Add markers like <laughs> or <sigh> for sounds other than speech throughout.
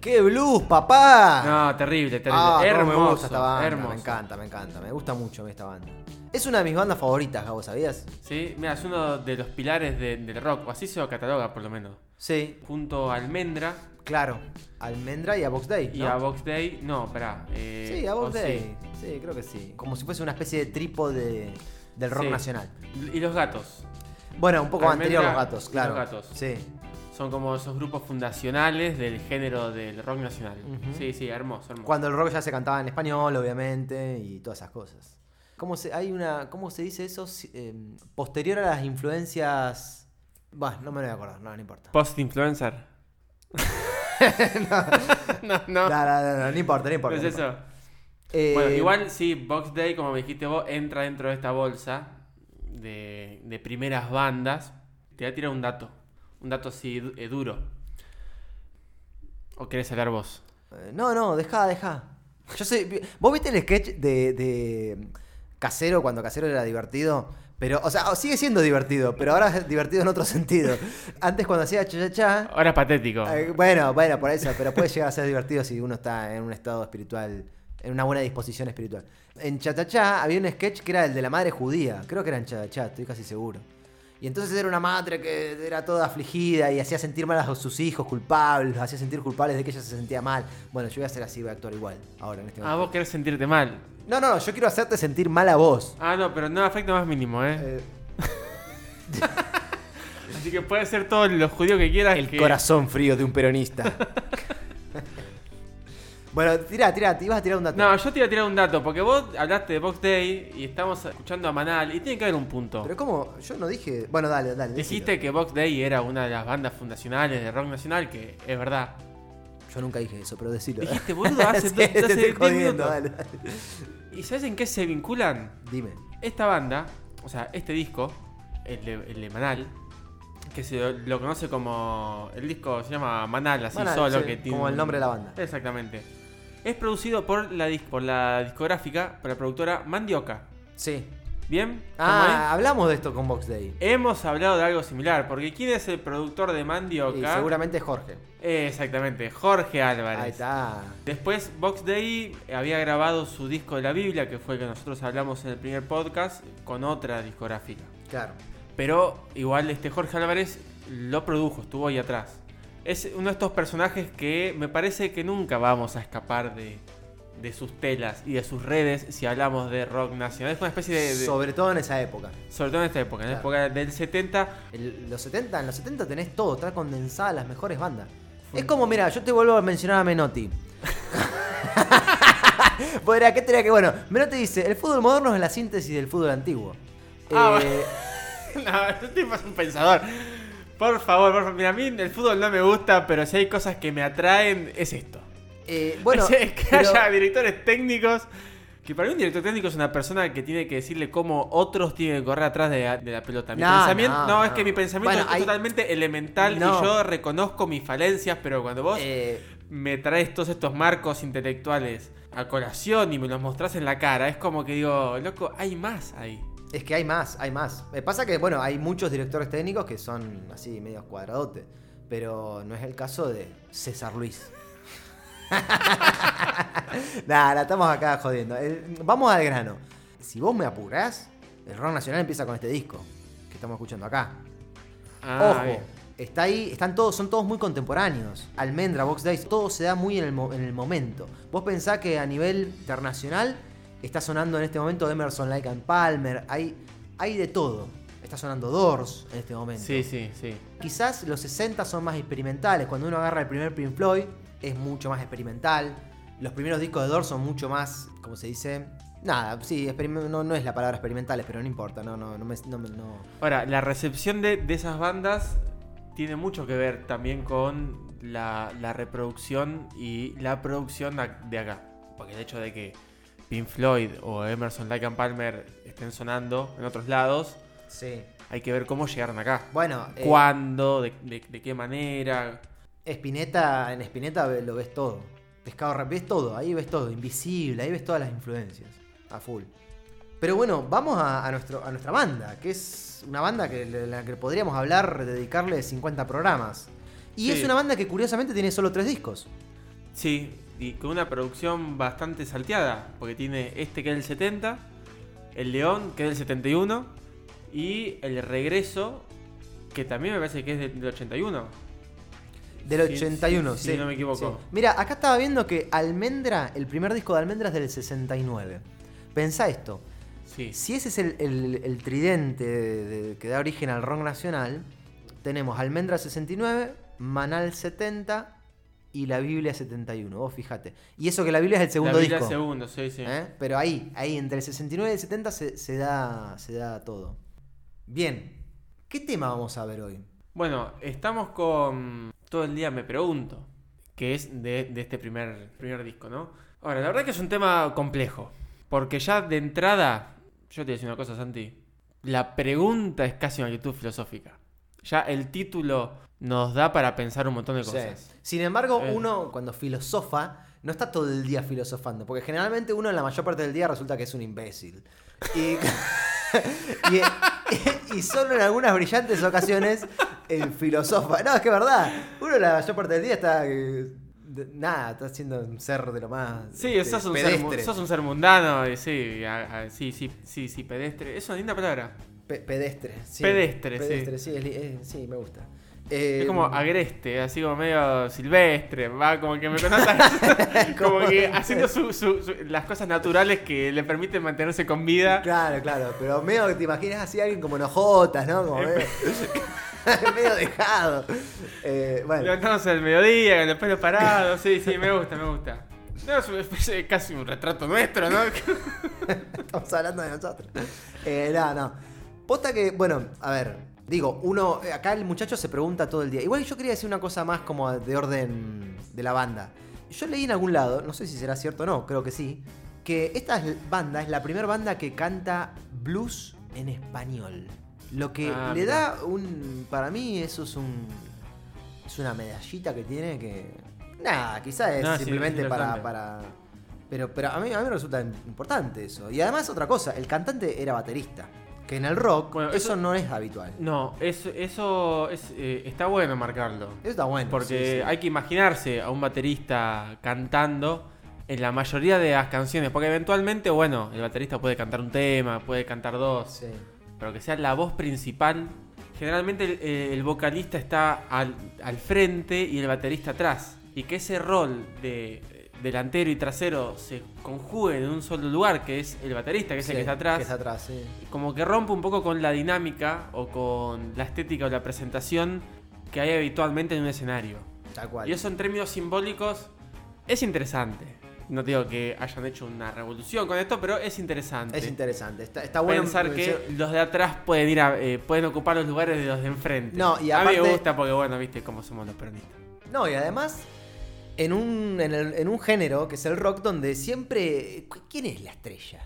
¡Qué blues, papá! No, terrible, terrible. Ah, hermoso, me gusta esta banda, hermoso. me encanta, me encanta, me gusta mucho esta banda. Es una de mis bandas favoritas, Gabo, ¿sabías? Sí, mira, es uno de los pilares de- del rock, o así se lo cataloga por lo menos. Sí, Junto a Almendra claro. Almendra y a Box Day. y a Box Day. No, espera. eh, Sí, a Box Day. Sí. creo que sí. Como si fuese una especie de trípode del rock Sí. nacional. Y los gatos. Bueno, un poco Almendra anterior a los gatos, y los claro. Gatos. Sí. Son como esos grupos fundacionales del género del rock nacional. Ujú. Sí, sí, hermoso, hermoso. Cuando el rock ya se cantaba en español, obviamente, y todas esas cosas. ¿Cómo se, hay una, ¿Cómo se dice eso? Eh, posterior a las influencias. Bah, no me lo voy a acordar, no, no importa. Post-influencer. <laughs> no, no. No, no, no, no, no importa, no No importa. es no eso. importa. Eh, Bueno, igual sí, Box Day, como me dijiste vos, entra dentro de esta bolsa de, de primeras bandas. Te voy a tirar un dato. Un dato así eh, duro. ¿O querés hablar vos? Eh, No, no, deja, deja. Yo sé. ¿Vos viste el sketch de, de Casero cuando Casero era divertido? Pero, o sea, sigue siendo divertido, pero ahora es divertido en otro sentido. Antes cuando hacía cha. Ahora es patético. eh, bueno, bueno, por eso, pero puede llegar a ser divertido si uno está en un estado espiritual, en una buena disposición espiritual. En cha había un sketch que era el de la madre judía. Creo que era en cha, estoy casi seguro. Y entonces era una madre que era toda afligida y hacía sentir mal a sus hijos culpables, los hacía sentir culpables de que ella se sentía mal. Bueno, yo voy a hacer así, voy a actuar igual ahora en este Ah, momento. vos querés sentirte mal. No, no, yo quiero hacerte sentir mal a vos. Ah, no, pero no afecta más mínimo, ¿eh? Eh, <laughs> Así que puede ser todo lo judío que quieras. el que... corazón frío de un peronista. <laughs> bueno, tira, tira, te ibas a tirar un dato. No, yo te iba a tirar un dato, porque vos hablaste de Box Day y estamos escuchando a Manal y tiene que haber un punto. Pero como, yo no dije. Bueno, dale, dale. Dijiste decilo. que Box Day era una de las bandas fundacionales de rock nacional, que es verdad. Yo nunca dije eso, pero decilo. Dijiste, boludo, <laughs> hace Sí, dos- te hace estoy 10 jodiendo, minutos. dale, dale. ¿Y sabes en qué se vinculan? Dime. Esta banda, o sea, este disco, el de, el de Manal, que se lo, conoce como. El disco se llama Manal, así Manal, solo. sí, que tiene como el nombre de la banda. Exactamente. Es producido por la, dis- por la discográfica, por la productora Mandioca. Sí. ¿Bien? Ah, hablamos de esto con Box Day. Hemos hablado de algo similar, porque ¿quién es el productor de Y Mandioca? seguramente Jorge. Eh, exactamente, Jorge Álvarez. Ahí está. Después Box Day había grabado su disco de la Biblia, que fue el que nosotros hablamos en el primer podcast, con otra discográfica. Claro. Pero igual este Jorge Álvarez lo produjo, estuvo ahí atrás. Es uno de estos personajes que me parece que nunca vamos a escapar de, de sus telas y de sus redes si hablamos de rock nacional. Es una especie de... de- sobre, Sobre todo en esa época. todo en esta época, en la Claro. época del 70. El- los 70, en los 70 tenés todo, está condensada las mejores bandas. Es como, mira, yo te vuelvo a mencionar a Menotti. <laughs> Podría, ¿qué tenía que? Bueno, Menotti dice: el fútbol moderno es la síntesis del fútbol antiguo. Ah, Eh, <laughs> No, este tipo es un pensador. Por favor, por favor. Mira, a mí el fútbol no me gusta, pero si hay cosas que me atraen, es esto. eh, bueno, <laughs> es que pero- haya directores técnicos. Que para mí un director técnico es una persona que tiene que decirle cómo otros tienen que correr atrás de, de la pelota. Mi No, pensamiento, no, no, es que mi pensamiento Bueno, es hay- totalmente elemental No. y yo reconozco mis falencias, pero cuando vos eh, me traes todos estos marcos intelectuales a colación y me los mostrás en la cara, es como que digo, loco, hay más ahí. Es que hay más, hay más. Me pasa que, bueno, hay muchos directores técnicos que son así, medios cuadradotes. Pero no es el caso de César Luis. <laughs> Nada, la estamos acá jodiendo. El- vamos al grano. Si vos me apurás, el rock nacional empieza con este disco que estamos escuchando acá. Ah, Ojo, bien. está ahí, están todos, son todos muy contemporáneos. Almendra, Box Days, todo se da muy en el, en el momento. Vos pensás que a nivel internacional está sonando en este momento Emerson, Lake and Palmer, hay, hay de todo. Está sonando Doors en este momento. Sí, sí, sí. Quizás los 60 son más experimentales. Cuando uno agarra el primer Pink Floyd, es mucho más experimental. Los primeros discos de Doors son mucho más, ¿cómo se dice? Nada, sí, no, no es la palabra experimentales, pero no importa, no, no, no me- no Ahora, la recepción de, de esas bandas tiene mucho que ver también con la, la reproducción y la producción de acá. Porque el hecho de que Pink Floyd o Emerson Lake and Palmer estén sonando en otros lados, Sí. hay que ver cómo llegaron acá. Bueno, eh, ¿Cuándo? De, de- de qué manera? Spinetta, en Spinetta ve- lo ves todo. Pescado Rap, ves todo, ahí ves todo, invisible, ahí ves todas las influencias, a full. Pero bueno, vamos a, a nuestro, a nuestra banda, que es una banda que, la que podríamos hablar, dedicarle 50 programas. Y Sí. es una banda que curiosamente tiene solo tres discos. Sí, y con una producción bastante salteada, porque tiene este que es el 70, el León que es del 71 y el Regreso que también me parece que es del, del 81. Del Sí, 81, sí, sí. sí, no me equivoco. sí. Mira, acá estaba viendo que Almendra, el primer disco de Almendra es del 69. Pensá esto, si ese es el, el- el tridente de- de- que da origen al rock nacional, tenemos Almendra 69, Manal 70 y la Biblia 71. Vos fíjate. Y eso que la Biblia es el segundo la Biblia disco. segundo, sí, sí. ¿eh? Pero ahí, ahí, entre el 69 y el 70 se, se da, se da todo. Bien, ¿qué tema vamos a ver hoy? Bueno, estamos con Todo el día me pregunto, que es de, de este primer, primer disco, ¿no? Ahora, la verdad que es un tema complejo, porque ya de entrada, yo te voy a decir una cosa, Santi, la pregunta es casi una actitud filosófica. Ya el título nos da para pensar un montón de cosas. Sí. Sin embargo, Eh. uno cuando filosofa no está todo el día filosofando, porque generalmente uno en la mayor parte del día resulta que es un imbécil. Y, <laughs> y, y solo en algunas brillantes ocasiones el filosofa. No, es que es verdad. Uno en la mayor parte del día está... eh, nada, está siendo un ser de lo más... Sí, este, sos, un ser, mu- pedestre. sos un ser mundano, y sí, a- a- sí, sí, sí, sí, pedestre. Es una linda palabra. Pe- pedestre. sí. Pedestre, sí. Pedestre, sí. es eh, sí, me gusta. Eh, Es como agreste, así como medio silvestre, va como que me conoces, <laughs> como que haciendo su- su- su- las cosas naturales que le permiten mantenerse con vida. Claro, claro, pero medio que te imaginas así alguien como enojotas, ¿no? Como medio, <laughs> medio dejado. Eh, bueno, Levantándose al mediodía, con el pelo parado, sí, sí, me gusta, me gusta. No, es una especie de casi un retrato nuestro, ¿no? <laughs> estamos hablando de nosotros. Eh, no, no. Posta que, bueno, a ver, digo, uno, eh, acá el muchacho se pregunta todo el día. Igual yo quería decir una cosa más como de orden de la banda. Yo leí en algún lado, no sé si será cierto o no, creo que sí, que esta es- banda es la primera banda que canta blues en español. Lo que Ah, le da un. Para mí, eso es un. Es una medallita que tiene que. Nada, quizás es simplemente para, para. Pero, pero a, mí, a mí me resulta importante eso. Y además, otra cosa, el cantante era baterista. Que en el rock, Bueno, eso, eso- no es habitual. No, eso, eso es, eh, está bueno marcarlo. Eso está bueno. Porque sí, sí. hay que imaginarse a un baterista cantando en la mayoría de las canciones. Porque eventualmente, bueno, el baterista puede cantar un tema, puede cantar dos. Sí. pero que sea la voz principal. Generalmente el, eh, el vocalista está al, al frente y el baterista atrás. Y que ese rol de delantero y trasero se conjuguen en un solo lugar, que es el baterista, que es el Sí, que está atrás, Que está atrás, sí. como que rompe un poco con la dinámica o con la estética o la presentación que hay habitualmente en un escenario. Tal cual. Y eso en términos simbólicos es interesante. No digo que hayan hecho una revolución con esto, pero es interesante Es interesante. Está, está bueno. pensar que los de atrás pueden ir a, eh, pueden ocupar los lugares de los de enfrente. No, y a mí aparte- me gusta porque bueno, viste cómo somos los peronistas. No, y además, en un, en, el- en un género que es el rock, donde siempre. ¿Quién es la estrella?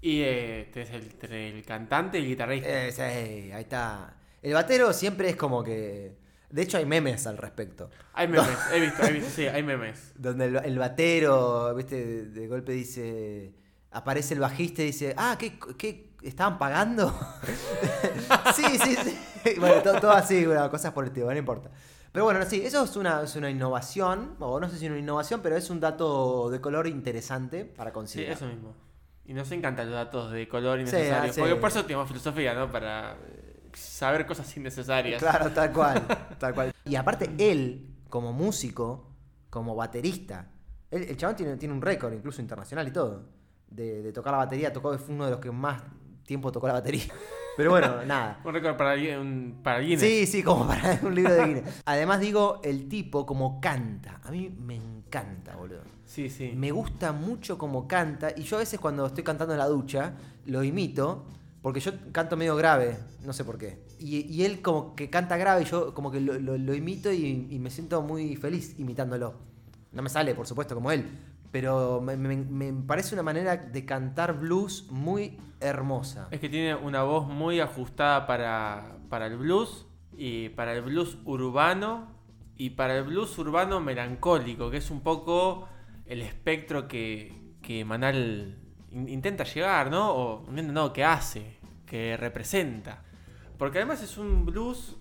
Y eh, tenés el, entre el cantante y el guitarrista. Eh, sí, ahí está. El batero siempre es como que. De hecho, hay memes al respecto. Hay memes, <laughs> he visto, he visto, sí, hay memes. Donde el, el batero, viste, de, de golpe dice. Aparece el bajista y dice, ah, ¿qué, qué estaban pagando? <laughs> sí, sí, sí. <laughs> Bueno, todo, todo así, bueno, cosas por el estilo, no importa. Pero bueno, sí, eso es una, es una innovación, o no sé si una innovación, pero es un dato de color interesante para Sí, considerar. eso mismo. Y nos encantan los datos de color Sí, innecesarios. ah, sí. Porque por eso tenemos filosofía, ¿no? Para eh, saber cosas innecesarias. Claro, tal cual, <laughs> tal cual. Y aparte, él, como músico, como baterista, él- el chabón tiene, tiene un récord, incluso internacional y todo, de, de tocar la batería. Tocó, fue uno de los que más tiempo tocó la batería. Pero bueno, nada. <laughs> Un récord para, un- para Guinness. Sí, sí, como para <laughs> un libro de Guinness. Además, digo, el tipo como canta. A mí me encanta, boludo. sí, sí. Me gusta mucho como canta. Y yo a veces cuando estoy cantando en la ducha, lo imito. Porque yo canto medio grave, no sé por qué. Y, y él como que canta grave y yo como que lo, lo- lo imito y, y me siento muy feliz imitándolo. No me sale, por supuesto, como él. Pero me, me- me parece una manera de cantar blues muy hermosa. Es que tiene una voz muy ajustada para, para el blues y para el blues urbano y para el blues urbano melancólico, que es un poco el espectro que, que Manal in- intenta llegar, ¿no? O no, que hace, que representa. Porque además es un blues.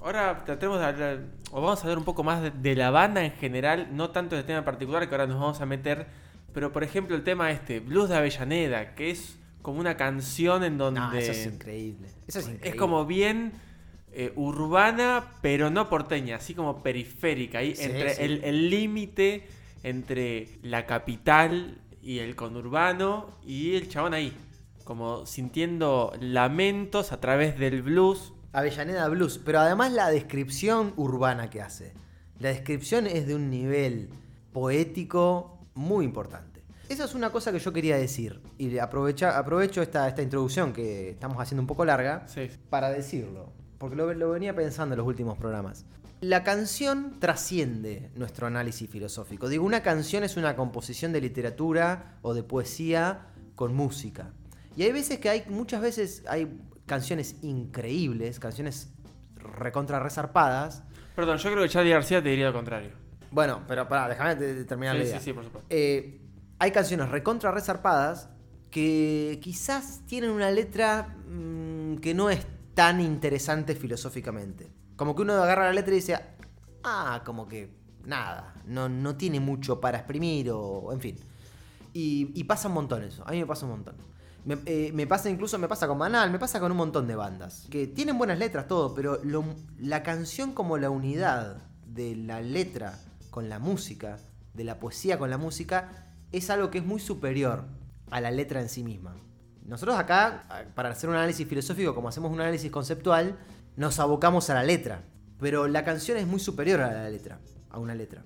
Ahora tratemos de hablar, o vamos a hablar un poco más de, de la banda en general, no tanto del tema en particular que ahora nos vamos a meter. Pero por ejemplo, el tema este, Blues de Avellaneda, que es como una canción en donde. No, eso es increíble. Eso es increíble. Es como bien eh, urbana, pero no porteña, así como periférica. Ahí Sí, entre sí. el el límite entre la capital y el conurbano y el chabón ahí. Como sintiendo lamentos a través del blues. Avellaneda Blues, pero además la descripción urbana que hace. La descripción es de un nivel poético muy importante. Esa es una cosa que yo quería decir. Y aprovecha, aprovecho esta, esta introducción que estamos haciendo un poco larga Sí. para decirlo. Porque lo, lo venía pensando en los últimos programas. La canción trasciende nuestro análisis filosófico. Digo, una canción es una composición de literatura o de poesía con música. Y hay veces que hay, muchas veces hay canciones increíbles, canciones recontra resarpadas. Perdón, yo creo que Charlie García te diría lo contrario. Bueno, pero pará, déjame terminar la Sí, idea. sí, sí, por supuesto. Eh, hay canciones recontra resarpadas que quizás tienen una letra mm, que no es tan interesante filosóficamente. Como que uno agarra la letra y dice, ah, como que nada, no, no tiene mucho para exprimir o en fin. Y, y pasa un montón eso, a mí me pasa un montón. Me, eh, me pasa incluso, me pasa con Manal, me pasa con un montón de bandas. Que tienen buenas letras, todo, pero la canción como la unidad de la letra con la música, de la poesía con la música, es algo que es muy superior a la letra en sí misma. Nosotros acá, para hacer un análisis filosófico, como hacemos un análisis conceptual, nos abocamos a la letra. Pero la canción es muy superior a la letra, a una letra.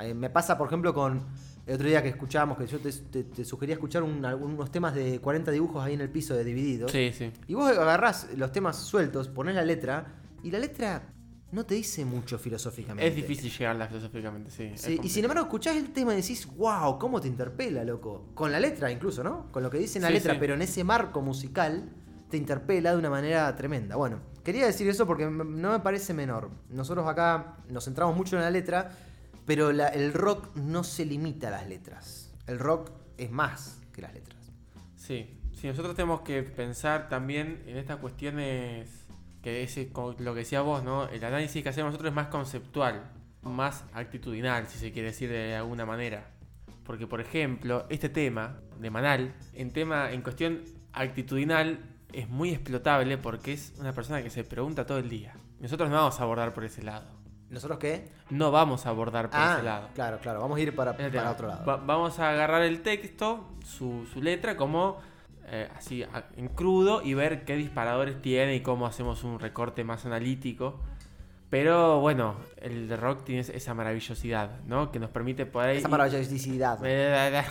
Eh, Me pasa, por ejemplo, con el otro día que escuchábamos, que yo te, te- te sugería escuchar un- algunos temas de 40 dibujos ahí en el piso de Divididos. Sí, sí. Y vos agarrás los temas sueltos, ponés la letra, y la letra no te dice mucho filosóficamente. Es difícil llegarla filosóficamente, sí. y sin embargo escuchás el tema y decís, wow, cómo te interpela, loco. Con la letra incluso, ¿no? Con lo que dice en la Sí, letra, sí. pero en ese marco musical te interpela de una manera tremenda. Bueno, quería decir eso porque no me parece menor. Nosotros acá nos centramos mucho en la letra, pero la- el rock no se limita a las letras. El rock es más que las letras. Sí, sí, nosotros tenemos que pensar también en estas cuestiones que es lo que decía vos, ¿no? El análisis que hacemos nosotros es más conceptual, más actitudinal, si se quiere decir de alguna manera. Porque, por ejemplo, este tema de Manal, en tema, en cuestión actitudinal, es muy explotable porque es una persona que se pregunta todo el día. Nosotros no vamos a abordar por ese lado. ¿Nosotros qué? No vamos a abordar por ese lado. Ah, claro, claro. Vamos a ir para, Ese para otro lado. Va- vamos a agarrar el texto, su, su letra, como eh, así en crudo y ver qué disparadores tiene y cómo hacemos un recorte más analítico. Pero bueno, el de rock tiene esa maravillosidad, ¿no? Que nos permite poder... Esa maravillosidad. <laughs> Eh,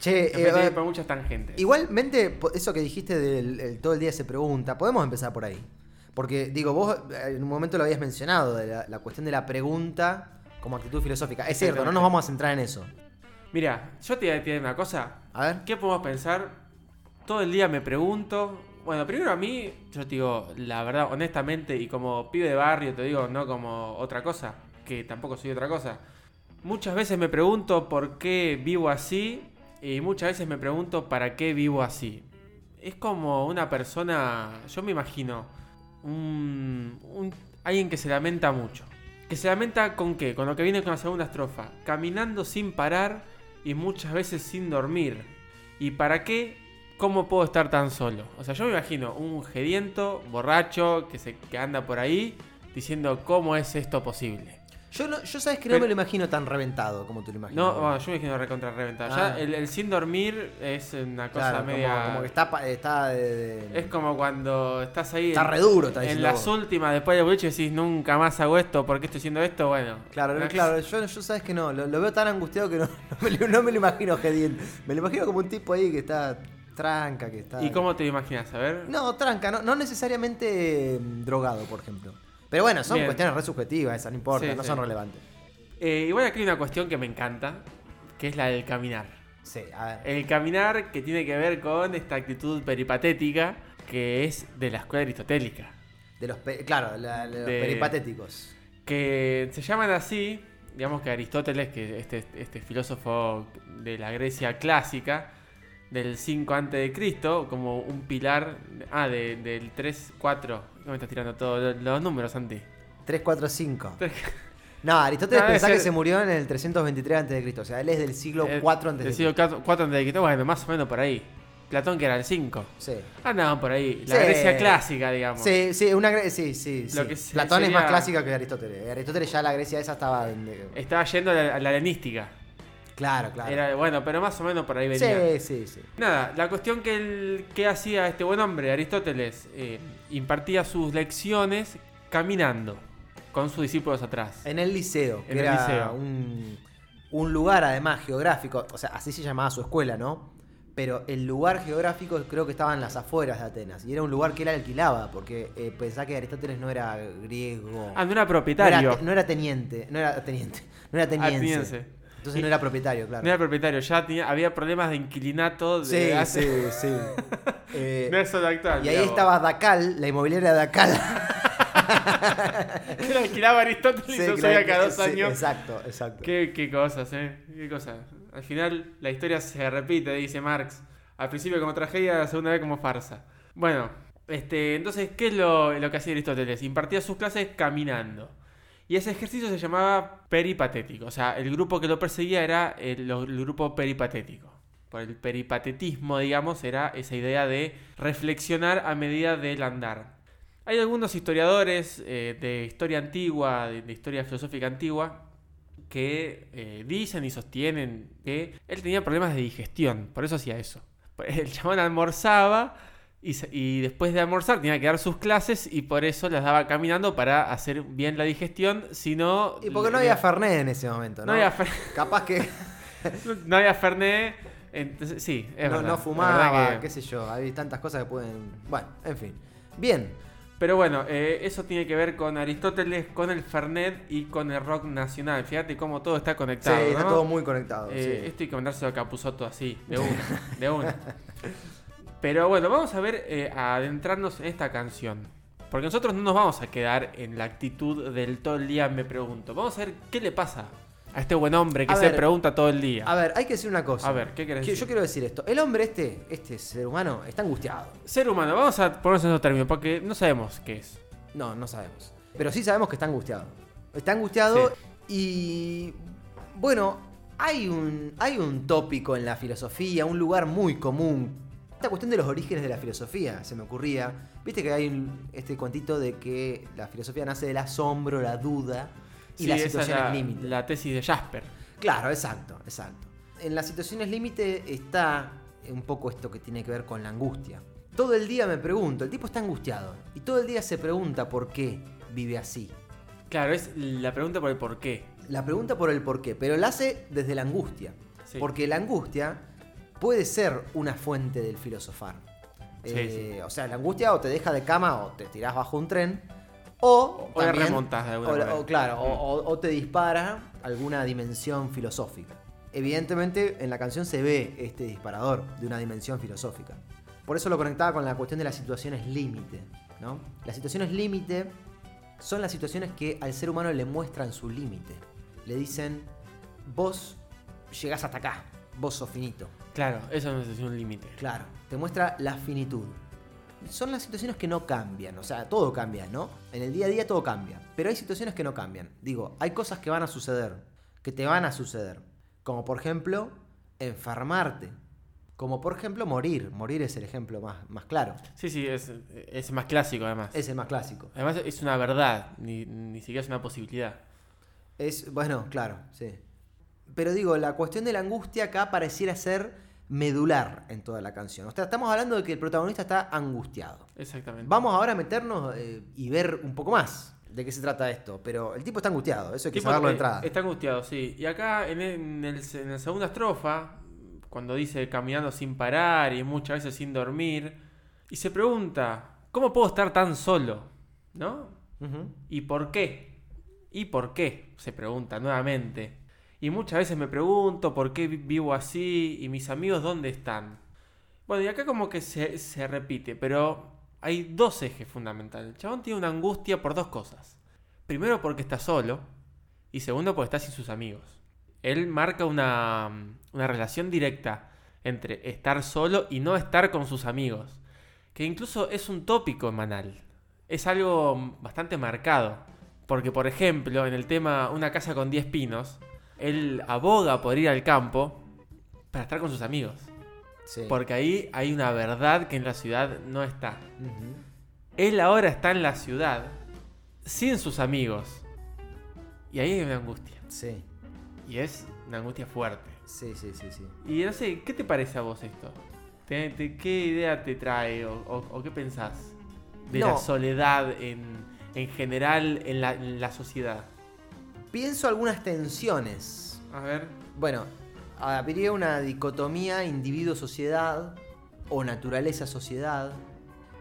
Che, eh, mete eh, por muchas tangentes. Igualmente, eso que dijiste del el todo el día se pregunta, podemos empezar por ahí. Porque, digo, vos eh, en un momento lo habías mencionado, de la, la cuestión de la pregunta como actitud filosófica. Es cierto, no nos vamos a centrar en eso. Mira, yo te voy a decir una cosa. A ver. ¿Qué podemos pensar? Todo el día me pregunto. Bueno, primero a mí, yo te digo, la verdad, honestamente, y como pibe de barrio, te digo, no como otra cosa, que tampoco soy otra cosa. Muchas veces me pregunto por qué vivo así, y muchas veces me pregunto para qué vivo así. Es como una persona, yo me imagino, un, alguien que se lamenta mucho. ¿Que se lamenta con qué? Con lo que viene con la segunda estrofa. Caminando sin parar y muchas veces sin dormir. ¿Y para qué? ¿Cómo puedo estar tan solo? O sea, yo me imagino un gediento, borracho, que, se, que anda por ahí diciendo cómo es esto posible. Yo, no, yo sabes que no Pero- me lo imagino tan reventado como tú lo imaginas. No, bueno, yo me imagino recontra reventado. Ah. Ya el, el sin dormir es una cosa Claro, como- media... como, que está, pa- está de- de- Es como cuando estás ahí Está en- re duro, está en diciendo las vos. últimas, después del boliche decís nunca más hago esto, ¿por qué estoy haciendo esto? Bueno. Claro, ¿no? claro, yo, yo sabes que no, lo, lo veo tan angustiado que no, <laughs> no me, lo- no me lo imagino gediendo. Me lo imagino como un tipo ahí que está tranca, que está... ¿Y cómo te imaginas? A ver. No, tranca, no, no necesariamente mm, drogado, por ejemplo. Pero bueno, son Bien. cuestiones re subjetivas, esas no importa, Sí, no sí. son relevantes. Eh, igual aquí hay una cuestión que me encanta, que es la del caminar. Sí, a ver. El caminar que tiene que ver con esta actitud peripatética que es de la escuela aristotélica. De los, pe- claro, la- de los De- peripatéticos. Que se llaman así, digamos que Aristóteles, que este, este filósofo de la Grecia clásica, del 5 antes de Cristo, como un pilar, ah, de- del 3, 4, ¿cómo me estás tirando todos los números, Santi? 3, 4, 5. No, Aristóteles No, pensaba que se murió en el 323 a.C. O sea, él es del siglo Eh, 4 a.C. Del siglo 4 antes de Cristo, bueno, más o menos por ahí. Platón que era el 5. Sí. Andaban por ahí. La Sí. Grecia clásica, digamos. Sí, sí, una Gre- sí, sí, Lo sí. que se- Platón es más clásica que Aristóteles. Aristóteles ya la Grecia esa estaba en- Estaba yendo a la, a la helenística. Claro, claro. Era, bueno, pero más o menos por ahí venía. sí, sí, sí. Nada, la cuestión que, el, que hacía este buen hombre, Aristóteles, eh, impartía sus lecciones caminando, con sus discípulos atrás. En el liceo, que En el era liceo. Un, un lugar además geográfico, o sea, así se llamaba su escuela, ¿no? Pero el lugar geográfico creo que estaba en las afueras de Atenas. Y era un lugar que él alquilaba, porque eh, pensaba que Aristóteles no era griego. Ah, no era no, propietario. era, no era teniente, no era teniente, <laughs> no era ateniense. Ateniense. Entonces no era propietario, claro. No era propietario, ya tenía, había problemas de inquilinato de sí, hace- sí, sí. <laughs> Eh, No es solo actual. y ahí estaba Dacal, la inmobiliaria Dacal. <laughs> Que lo alquilaba Aristóteles y Sí, no que sabía la- cada dos sí, años. Exacto, exacto. Qué, qué cosas, eh. Qué cosas. Al final la historia se repite, dice Marx. Al principio como tragedia, la segunda vez como farsa. Bueno, este, entonces, ¿qué es lo, lo que hacía Aristóteles? Impartía sus clases caminando. Y ese ejercicio se llamaba peripatético. O sea, el grupo que lo perseguía era el, grupo peripatético. Por el peripatetismo, digamos, era esa idea de reflexionar a medida del andar. Hay algunos historiadores eh, de historia antigua, de, historia filosófica antigua, que eh, dicen y sostienen que él tenía problemas de digestión, por eso hacía eso. <laughs> El chabón almorzaba y, después de almorzar tenía que dar sus clases y por eso las daba caminando para hacer bien la digestión, si no... Y porque no había Fernet en ese momento, ¿no? no había, fer- Capaz que <laughs> no había Fernet, entonces sí, es no, verdad, no fumaba, que- qué sé yo. Hay tantas cosas que pueden. Bueno, en fin. Bien. Pero bueno, eh, eso tiene que ver con Aristóteles, con el Fernet y con el rock nacional. Fíjate cómo todo está Sí, conectado. está ¿no? todo muy conectado. Eh, sí. Esto hay que mandárselo a Capuzoto así, de <laughs> una, de una. Pero bueno, vamos a ver, eh, a adentrarnos en esta canción. Porque nosotros no nos vamos a quedar en la actitud del todo el día me pregunto. Vamos a ver qué le pasa a este buen hombre que A se ver, pregunta todo el día. A ver, hay que decir una cosa. A ver, ¿qué querés Que- decir? Yo quiero decir esto. El hombre este, este ser humano, está angustiado. Ser humano, vamos a ponernos en esos términos porque no sabemos qué es. No, no sabemos. Pero sí sabemos que está angustiado. Está angustiado y. Bueno, hay un, hay un tópico en la filosofía, un lugar muy común. Esta cuestión de los orígenes de la filosofía se me ocurría. Viste que hay un- este cuentito de que la filosofía nace del asombro, la duda y Sí, las situaciones la, límite. la tesis de Jasper. Claro, exacto, exacto. En las situaciones límite está un poco esto que tiene que ver con la angustia. Todo el día me pregunto, el tipo está angustiado y todo el día se pregunta por qué vive así. Claro, es la pregunta por el por qué. La pregunta por el por qué, pero la hace desde la angustia. Sí. Porque la angustia puede ser una fuente del filosofar. Sí, Eh, O sea, la angustia o te deja de cama o te tirás bajo un tren, o, O también- remontás de alguna o- manera. o, claro, o- Mm. o te dispara alguna dimensión filosófica. Evidentemente, en la canción se ve este disparador de una dimensión filosófica. Por eso lo conectaba con la cuestión de las situaciones límite. ¿no? Las situaciones límite son las situaciones que al ser humano le muestran su límite. Le dicen, vos llegás hasta acá, vos sos finito. Claro, eso no es un límite. Claro, te muestra la finitud. Son las situaciones que no cambian, o sea, todo cambia, ¿no? En el día a día todo cambia, pero hay situaciones que no cambian. Digo, hay cosas que van a suceder, que te van a suceder, como por ejemplo, enfermarte, como por ejemplo morir, morir es el ejemplo más, más claro, Sí, sí, es, es más clásico además. es el más clásico. Además es una verdad, ni, ni siquiera es una posibilidad. Es, bueno, claro, sí. Pero digo, la cuestión de la angustia acá pareciera ser medular en toda la canción. O sea, estamos hablando de que el protagonista está angustiado. Exactamente. Vamos ahora a meternos eh, y ver un poco más de qué se trata esto. Pero el tipo está angustiado, eso hay que saberlo de entrada. Está angustiado, sí. Y acá en, el- en, el- en la segunda estrofa, cuando dice caminando sin parar y muchas veces sin dormir, y se pregunta, ¿cómo puedo estar tan solo? ¿No? ¿Y por qué? ¿Y por qué? Se pregunta nuevamente. Y muchas veces me pregunto por qué vi- vivo así y mis amigos dónde están. Bueno, y acá como que se, se repite, pero hay dos ejes fundamentales. El chabón tiene una angustia por dos cosas. Primero porque está solo y segundo porque está sin sus amigos. Él marca una, una relación directa entre estar solo y no estar con sus amigos. Que incluso es un tópico en Manal. Es algo bastante marcado. Porque, por ejemplo, en el tema Una casa con 10 pinos, él aboga por ir al campo para estar con sus amigos. Sí. Porque ahí hay una verdad que en la ciudad no está. Él ahora está en la ciudad sin sus amigos. Y ahí hay una angustia. Sí, Y es una angustia fuerte. sí, sí, sí, sí. Y no sé, ¿qué te parece a vos esto? ¿Te- te- ¿Qué idea te trae o, o- o qué pensás de la soledad en, en general en la, en la sociedad? Pienso algunas tensiones. A ver. Bueno, habría una dicotomía individuo-sociedad o naturaleza-sociedad.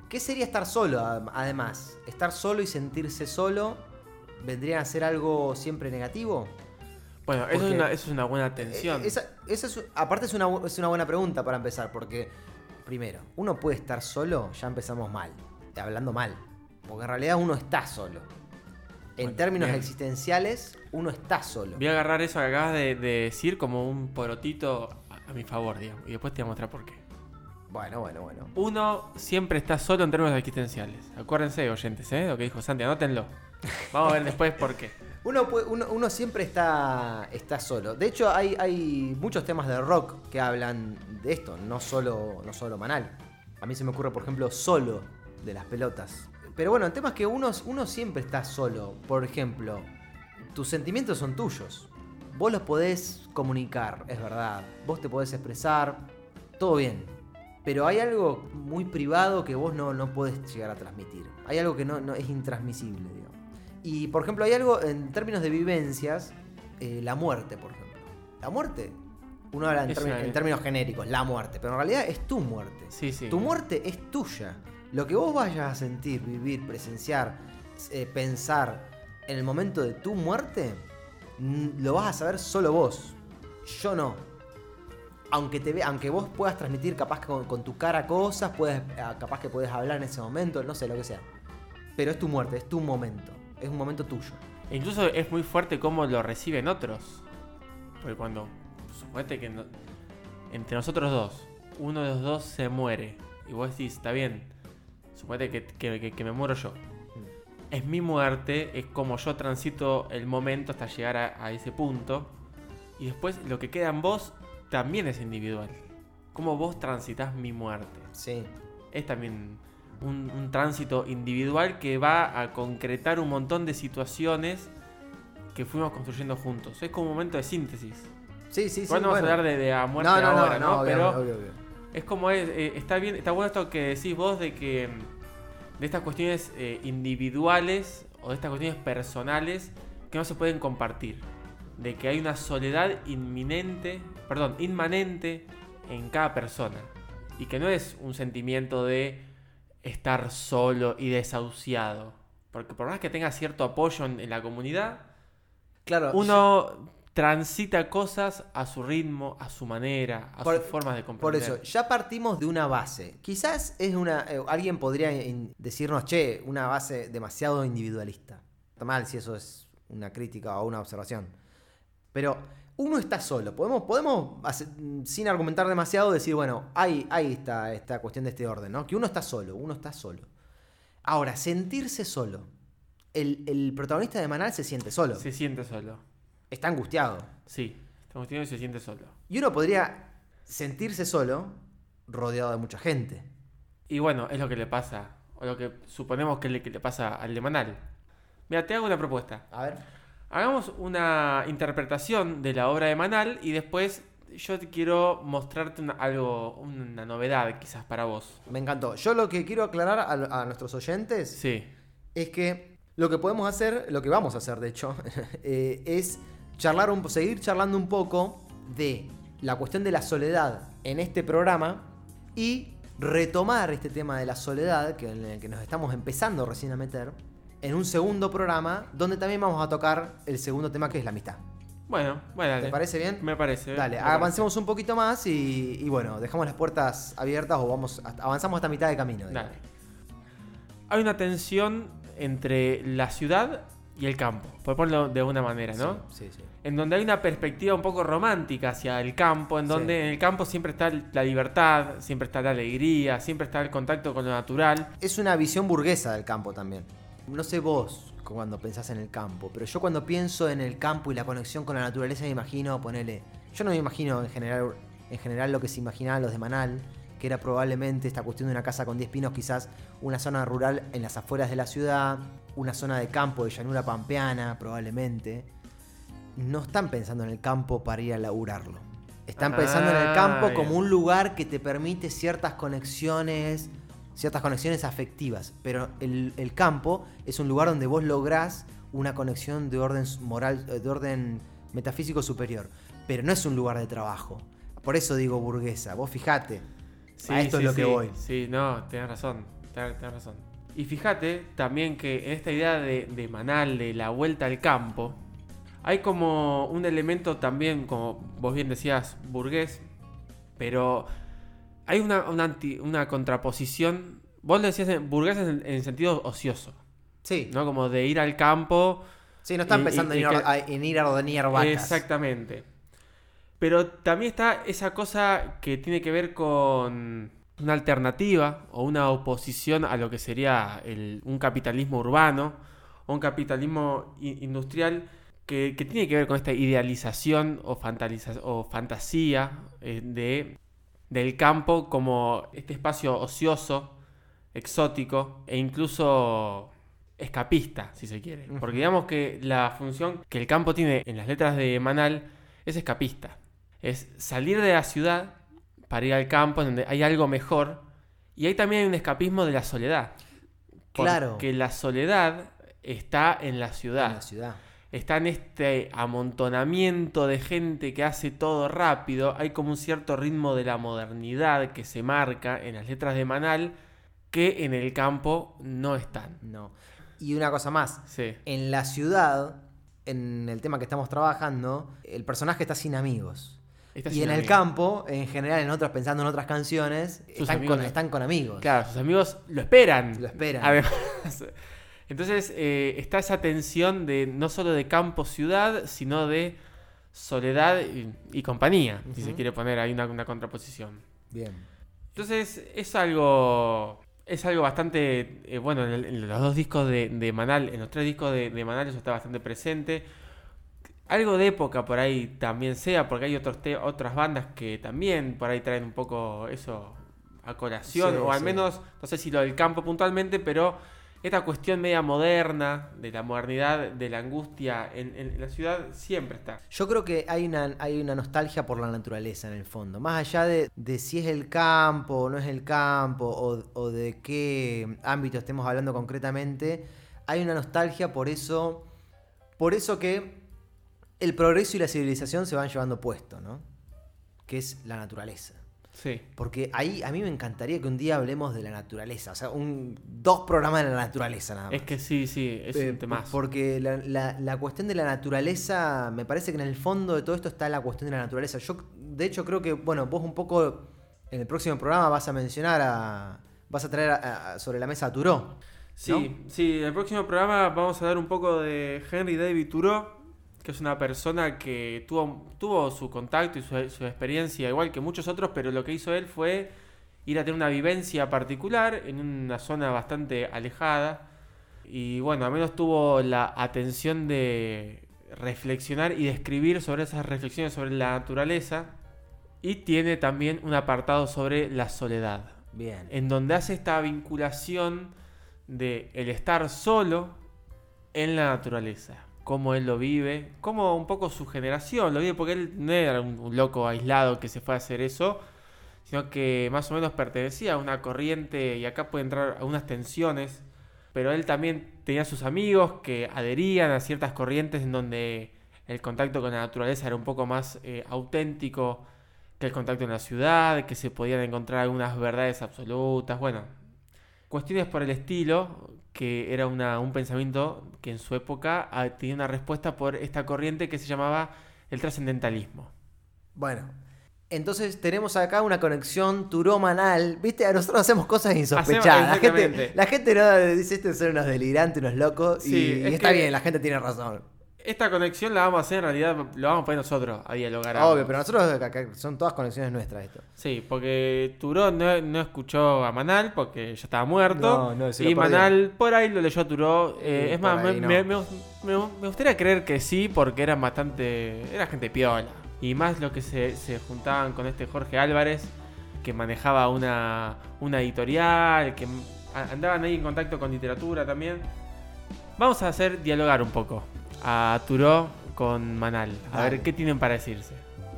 ¿Qué sería estar solo, ad- además? ¿Estar solo y sentirse solo vendría a ser algo siempre negativo? Bueno, eso es, una, eso es una buena tensión. Eh, Esa, esa es, aparte es una, es una buena pregunta para empezar, porque primero, uno puede estar solo, ya empezamos mal, hablando mal, porque en realidad uno está solo. En Bueno, términos bien. existenciales, uno está solo. Voy a agarrar eso que acabas de, de decir como un porotito a, a mi favor, digamos. Y después te voy a mostrar por qué. Bueno, bueno, bueno. Uno siempre está solo en términos existenciales. Acuérdense, oyentes, ¿eh? Lo que dijo Santi, anótenlo. Vamos a ver después por qué. <laughs> Uno, uno siempre está, está solo. De hecho, hay, hay muchos temas de rock que hablan de esto, no solo, no solo Manal. A mí se me ocurre, por ejemplo, solo de las pelotas. Pero bueno, el tema es que uno, uno siempre está solo. Por ejemplo, tus sentimientos son tuyos. Vos los podés comunicar, es verdad. Vos te podés expresar, todo bien. Pero hay algo muy privado que vos no, no podés llegar a transmitir. Hay algo que no, no es intransmisible, digamos. Y por ejemplo, hay algo en términos de vivencias, eh, la muerte, por ejemplo. La muerte, uno habla en, términos- en términos genéricos, la muerte, pero en realidad es tu muerte. Sí, sí. Tu muerte es tuya. Lo que vos vayas a sentir, vivir, presenciar, eh, pensar en el momento de tu muerte, lo vas a saber solo vos. Yo no. Aunque, te ve, aunque vos puedas transmitir capaz que con, tu cara cosas, ah, capaz que puedes hablar en ese momento, no sé, lo que sea. Pero es tu muerte, es tu momento. Es un momento tuyo. Incluso es muy fuerte cómo lo reciben otros. Porque cuando, suponete que entre nosotros dos, uno de los dos se muere. Y vos decís, está bien, suponete que, que- que- que me muero yo. Es mi muerte, es como yo transito el momento hasta llegar a, a ese punto. Y después lo que queda en vos también es individual. Cómo vos transitas mi muerte Sí. es también un, un tránsito individual que va a concretar un montón de situaciones que fuimos construyendo juntos. Es como un momento de síntesis. Sí, sí, sí. Igual no vamos a bueno. hablar de, de la muerte no, no, ahora, no, ¿no? no, Pero obvio, obvio, obvio. Es como es, eh, está bien, está bueno esto que decís vos de que mm, de estas cuestiones eh, individuales o de estas cuestiones personales que no se pueden compartir. De que hay una soledad inminente, perdón, inmanente en cada persona. Y que no es un sentimiento de estar solo y desahuciado. Porque por más que tenga cierto apoyo en, en la comunidad, Claro, uno transita cosas a su ritmo, a su manera, a Por- sus formas de Por comprender. eso, ya partimos de una base. Quizás es una. eh, alguien podría in- decirnos, che, una base demasiado individualista. Está mal si eso es una crítica o una observación. Pero uno está solo. Podemos, podemos hacer- sin argumentar demasiado, decir, bueno, ahí, ahí está esta cuestión de este orden, ¿no? Que uno está solo, uno está solo. Ahora, sentirse solo. El, el protagonista de Manal se siente solo. Se siente solo. Está angustiado. Sí, estamos teniendo y se siente solo. Y uno podría sentirse solo rodeado de mucha gente. Y bueno, es lo que le pasa, o lo que suponemos que le, que le pasa al de Manal. Mira, te hago una propuesta. A ver. Hagamos una interpretación de la obra de Manal y después yo te quiero mostrarte una- algo, una novedad quizás para vos. Me encantó. Yo lo que quiero aclarar a, a nuestros oyentes Sí, es que lo que podemos hacer, lo que vamos a hacer de hecho, <laughs> eh, es charlar un, seguir charlando un poco de la cuestión de la soledad en este programa y retomar este tema de la soledad, que en el que nos estamos empezando recién a meter, en un segundo programa donde también vamos a tocar el segundo tema que es la amistad. Bueno, bueno, dale. ¿Te parece bien? Me parece. Dale, me parece. avancemos un poquito más y, y bueno, dejamos las puertas abiertas o vamos hasta- avanzamos hasta mitad de camino. digamos. Dale. Hay una tensión entre la ciudad y el campo, por ponerlo de una manera, ¿no? Sí, sí. En donde hay una perspectiva un poco romántica hacia el campo, en donde Sí. en el campo siempre está la libertad, siempre está la alegría, siempre está el contacto con lo natural. Es una visión burguesa del campo también. No sé vos cuando pensás en el campo, pero yo cuando pienso en el campo y la conexión con la naturaleza me imagino, ponele, yo no me imagino en general, en general lo que se imaginaban los de Manal, que era probablemente esta cuestión de una casa con 10 pinos, quizás una zona rural en las afueras de la ciudad, una zona de campo de llanura pampeana, probablemente. No están pensando en el campo para ir a laburarlo. Están pensando en el Ah, campo bien. como un lugar que te permite ciertas conexiones, ciertas conexiones afectivas. Pero el, el campo es un lugar donde vos lográs una conexión de orden moral, eh, de orden metafísico superior. Pero no es un lugar de trabajo. Por eso digo burguesa. Vos fijate. A esto es lo que sí. voy. Sí, no, tenés razón, tenés, tenés razón. Y fíjate también que en esta idea de, de Manal, de la vuelta al campo, hay como un elemento también, como vos bien decías, burgués, pero hay una, una, anti- una contraposición, vos decías burgués en, en sentido ocioso, Sí. ¿no? Como de ir al campo Sí, no están Y- pensando y- en, ir que- a, en ir a ordeñar vacas. Exactamente. Pero también está esa cosa que tiene que ver con una alternativa o una oposición a lo que sería el- un capitalismo urbano o un capitalismo industrial que, que tiene que ver con esta idealización o, fantasía eh, de, del campo como este espacio ocioso, exótico e incluso escapista, si se quiere. Porque digamos que la función que el campo tiene en las letras de Manal es escapista. Es salir de la ciudad para ir al campo donde hay algo mejor. Y ahí también hay un escapismo de la soledad. Claro. Porque la soledad está en la ciudad En la ciudad. está en este amontonamiento de gente que hace todo rápido, hay como un cierto ritmo de la modernidad que se marca en las letras de Manal que en el campo no están. No. Y una cosa más. Sí. En la ciudad, en el tema que estamos trabajando, el personaje está sin amigos. Y en el campo, en general, en otros, pensando en otras canciones, están con, están con amigos. Claro, sus amigos lo esperan. Lo esperan. Además. <laughs> Entonces eh, está esa tensión de no solo de campo-ciudad, sino de soledad y, y compañía, si se quiere poner ahí una, una contraposición. Bien. Entonces es algo. Es algo bastante. eh, bueno, en, el- en los dos discos de, de Manal, en los tres discos de, de Manal, eso está bastante presente. Algo de época por ahí también sea, porque hay otros te- otras bandas que también por ahí traen un poco eso a colación, Sí, o al sí. menos, no sé si lo del campo puntualmente, pero esta cuestión media moderna, de la modernidad, de la angustia en, en la ciudad, siempre está. Yo creo que hay una, hay una nostalgia por la naturaleza en el fondo. Más allá de, de si es el campo o no es el campo, o, o de qué ámbito estemos hablando concretamente, hay una nostalgia por eso. Por eso que el progreso y la civilización se van llevando puesto, ¿no? Que es la naturaleza. Sí. Porque ahí a mí me encantaría que un día hablemos de la naturaleza. O sea, un, dos programas de la naturaleza nada más. Es que sí, sí, es Eh, un temazo. Porque la, la- la cuestión de la naturaleza, me parece que en el fondo de todo esto está la cuestión de la naturaleza. Yo, de hecho, creo que, bueno, vos un poco en el próximo programa vas a mencionar a. vas a traer a- a- sobre la mesa a Turó. Sí, sí, en el próximo programa vamos a dar un poco de Henry David Thoreau, que es una persona que tuvo, tuvo su contacto y su, su experiencia, igual que muchos otros, pero lo que hizo él fue ir a tener una vivencia particular en una zona bastante alejada. Y bueno, al menos tuvo la atención de reflexionar y de escribir sobre esas reflexiones sobre la naturaleza. Y tiene también un apartado sobre la soledad Bien. en donde hace esta vinculación de el estar solo en la naturaleza, cómo él lo vive, cómo un poco su generación lo vive, porque él no era un, loco aislado que se fue a hacer eso, sino que más o menos pertenecía a una corriente y acá puede entrar algunas tensiones, pero él también tenía sus amigos que adherían a ciertas corrientes en donde el contacto con la naturaleza era un poco más eh, auténtico que el contacto en la ciudad, que se podían encontrar algunas verdades absolutas, bueno, cuestiones por el estilo, que era una- un pensamiento que en su época ah, tenía una respuesta por esta corriente que se llamaba el trascendentalismo. Bueno, entonces tenemos acá una conexión turomanal. Viste, a nosotros hacemos cosas insospechadas. la, gente, exactamente. la gente no dice esto de ser unos delirantes, unos locos. Sí, y, y es está bien, la gente tiene razón. Esta conexión la vamos a hacer, en realidad lo vamos a poner nosotros a dialogar. Obvio, ambos. pero nosotros acá son todas conexiones nuestras esto. Sí, porque Turó no, no escuchó a Manal porque ya estaba muerto. No, no, y. Manal por ahí lo leyó a Turó. Eh, es más, me, no. me- me- me- me gustaría creer que sí, porque eran bastante. Era gente piola. Y más los que se, se juntaban con este Jorge Álvarez, que manejaba una, una editorial, que andaban ahí en contacto con literatura también. Vamos a hacer dialogar un poco a Turó con Manal. A Dale. ver qué tienen para decirse.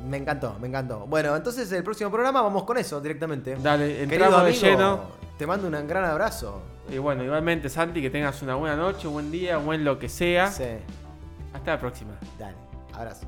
Me encantó, me encantó. Bueno, entonces el próximo programa vamos con eso directamente. Dale, entramos de lleno. te mando un gran abrazo. Y bueno, igualmente, Santi, que tengas una buena noche, un buen día, un buen lo que sea. Sí, Hasta la próxima. dale, abrazo.